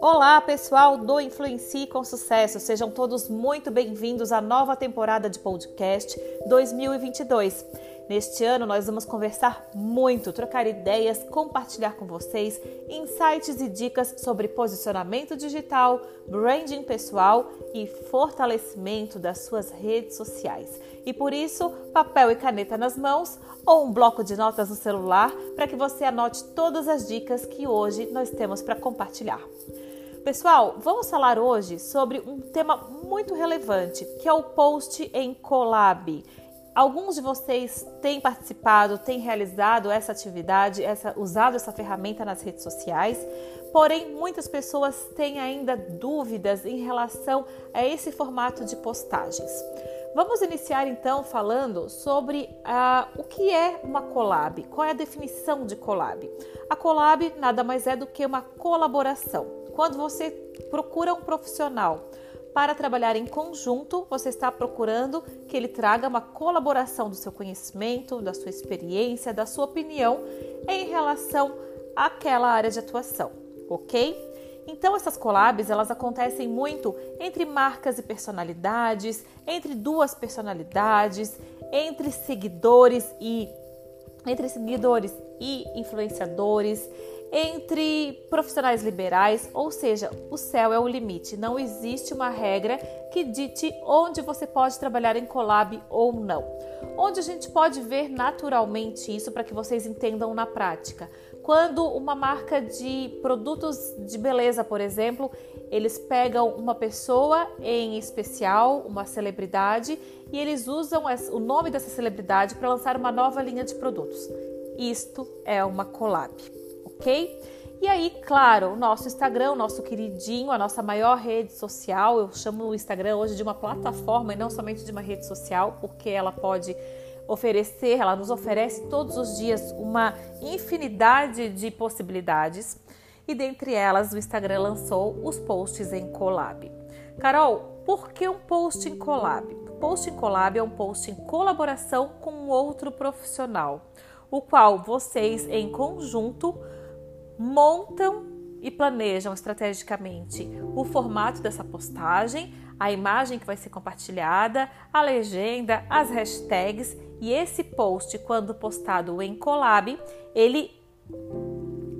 Olá, pessoal do Influencie com Sucesso. Sejam todos muito bem-vindos à nova temporada de podcast 2022. Neste ano, nós vamos conversar muito, trocar ideias, compartilhar com vocês insights e dicas sobre posicionamento digital, branding pessoal e fortalecimento das suas redes sociais. E por isso, papel e caneta nas mãos ou um bloco de notas no celular para que você anote todas as dicas que hoje nós temos para compartilhar. Pessoal, vamos falar hoje sobre um tema muito relevante, que é o post em collab. Alguns de vocês têm participado, têm realizado essa atividade, essa, usado essa ferramenta nas redes sociais, porém muitas pessoas têm ainda dúvidas em relação a esse formato de postagens. Vamos iniciar então falando sobre uh, o que é uma collab, qual é a definição de collab. A collab nada mais é do que uma colaboração. Quando você procura um profissional para trabalhar em conjunto, você está procurando que ele traga uma colaboração do seu conhecimento, da sua experiência, da sua opinião em relação àquela área de atuação, ok? Então essas collabs elas acontecem muito entre marcas e personalidades, entre duas personalidades, entre seguidores e entre seguidores e influenciadores, entre profissionais liberais, ou seja, o céu é o limite. Não existe uma regra que dite onde você pode trabalhar em collab ou não. Onde a gente pode ver naturalmente isso para que vocês entendam na prática. Quando uma marca de produtos de beleza, por exemplo, eles pegam uma pessoa em especial, uma celebridade, e eles usam o nome dessa celebridade para lançar uma nova linha de produtos. Isto é uma collab ok? E aí, claro, o nosso Instagram, o nosso queridinho, a nossa maior rede social, eu chamo o Instagram hoje de uma plataforma e não somente de uma rede social, porque ela pode oferecer, ela nos oferece todos os dias uma infinidade de possibilidades. E dentre elas, o Instagram lançou os posts em collab. Carol, por que um post em collab? Post em collab é um post em colaboração com outro profissional, o qual vocês em conjunto montam e planejam estrategicamente o formato dessa postagem, a imagem que vai ser compartilhada, a legenda, as hashtags e esse post, quando postado em collab, ele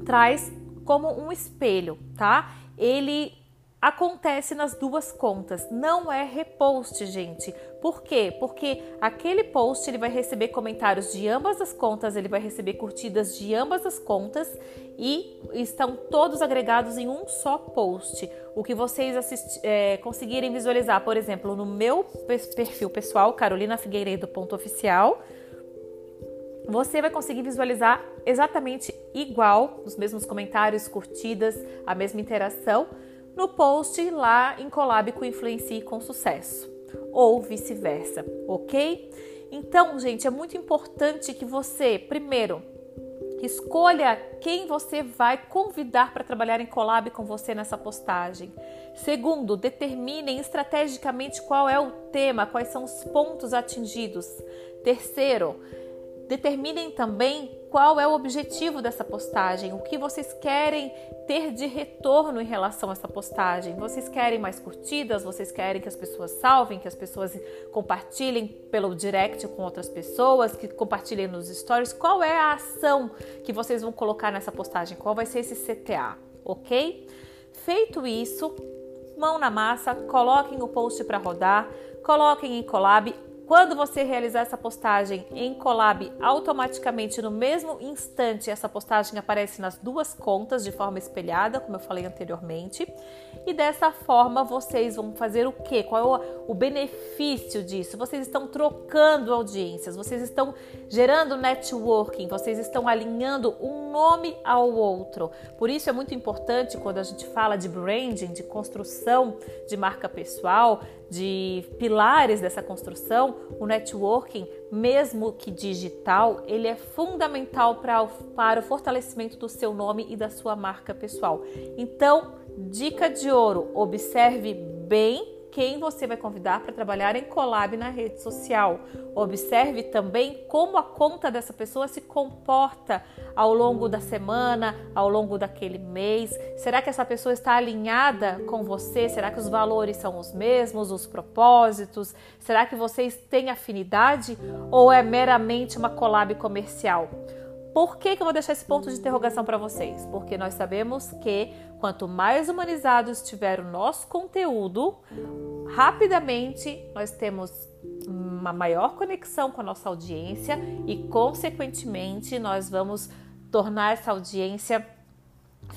traz como um espelho, tá? Ele acontece nas duas contas, não é repost, gente. Por quê? Porque aquele post ele vai receber comentários de ambas as contas, ele vai receber curtidas de ambas as contas e estão todos agregados em um só post. O que vocês é, conseguirem visualizar, por exemplo, no meu perfil pessoal, Carolina Figueiredo oficial, você vai conseguir visualizar exatamente igual, os mesmos comentários, curtidas, a mesma interação no post lá em Collab com Influencie com Sucesso, ou vice-versa, ok? Então, gente, é muito importante que você, primeiro, escolha quem você vai convidar para trabalhar em collab com você nessa postagem. Segundo, determinem estrategicamente qual é o tema, quais são os pontos atingidos. Terceiro, determinem também qual é o objetivo dessa postagem, o que vocês querem ter de retorno em relação a essa postagem. Vocês querem mais curtidas, vocês querem que as pessoas salvem, que as pessoas compartilhem pelo direct com outras pessoas, que compartilhem nos stories. Qual é a ação que vocês vão colocar nessa postagem? Qual vai ser esse CTA, ok? Feito isso, mão na massa, coloquem o post para rodar, coloquem em collab, quando você realizar essa postagem em Collab, automaticamente no mesmo instante essa postagem aparece nas duas contas de forma espelhada, como eu falei anteriormente. E dessa forma vocês vão fazer o quê? Qual é o benefício disso? Vocês estão trocando audiências, vocês estão gerando networking, vocês estão alinhando um nome ao outro. Por isso é muito importante quando a gente fala de branding, de construção de marca pessoal, de pilares dessa construção, o networking, mesmo que digital, ele é fundamental para o fortalecimento do seu nome e da sua marca pessoal. Então, dica de ouro: observe bem quem você vai convidar para trabalhar em collab na rede social. Observe também como a conta dessa pessoa se comporta ao longo da semana, ao longo daquele mês. Será que essa pessoa está alinhada com você? Será que os valores são os mesmos, os propósitos? Será que vocês têm afinidade ou é meramente uma collab comercial? Por que, que eu vou deixar esse ponto de interrogação para vocês? Porque nós sabemos que quanto mais humanizado estiver o nosso conteúdo, rapidamente nós temos uma maior conexão com a nossa audiência e, consequentemente, nós vamos tornar essa audiência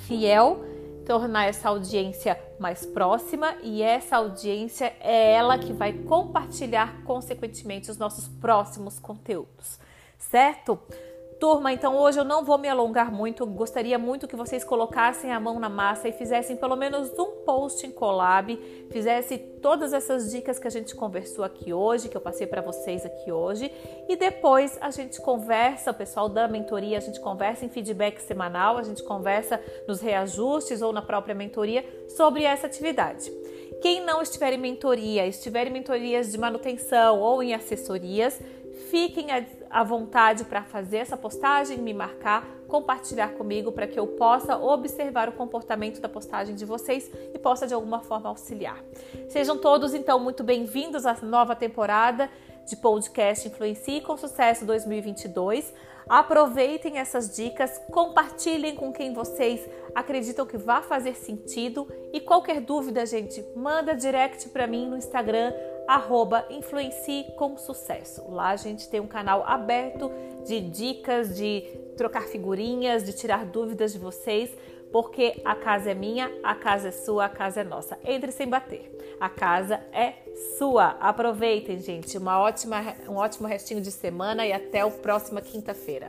fiel, tornar essa audiência mais próxima e essa audiência é ela que vai compartilhar, consequentemente, os nossos próximos conteúdos, certo? Turma, então hoje eu não vou me alongar muito, gostaria muito que vocês colocassem a mão na massa e fizessem pelo menos um post em collab, fizessem todas essas dicas que a gente conversou aqui hoje, que eu passei para vocês aqui hoje, e depois a gente conversa, o pessoal da mentoria, a gente conversa em feedback semanal, a gente conversa nos reajustes ou na própria mentoria sobre essa atividade. Quem não estiver em mentoria, estiver em mentorias de manutenção ou em assessorias, fiquem à vontade para fazer essa postagem, me marcar, compartilhar comigo para que eu possa observar o comportamento da postagem de vocês e possa de alguma forma auxiliar. Sejam todos então muito bem-vindos à nova temporada de podcast Influencie com Sucesso 2022. Aproveitem essas dicas, compartilhem com quem vocês acreditam que vai fazer sentido e qualquer dúvida, gente, manda direct para mim no Instagram arroba Influencie com Sucesso. Lá a gente tem um canal aberto de dicas, de trocar figurinhas, de tirar dúvidas de vocês, porque a casa é minha, a casa é sua, a casa é nossa. Entre sem bater. A casa é sua. Aproveitem, gente. Uma ótima, um ótimo restinho de semana e até a próxima quinta-feira.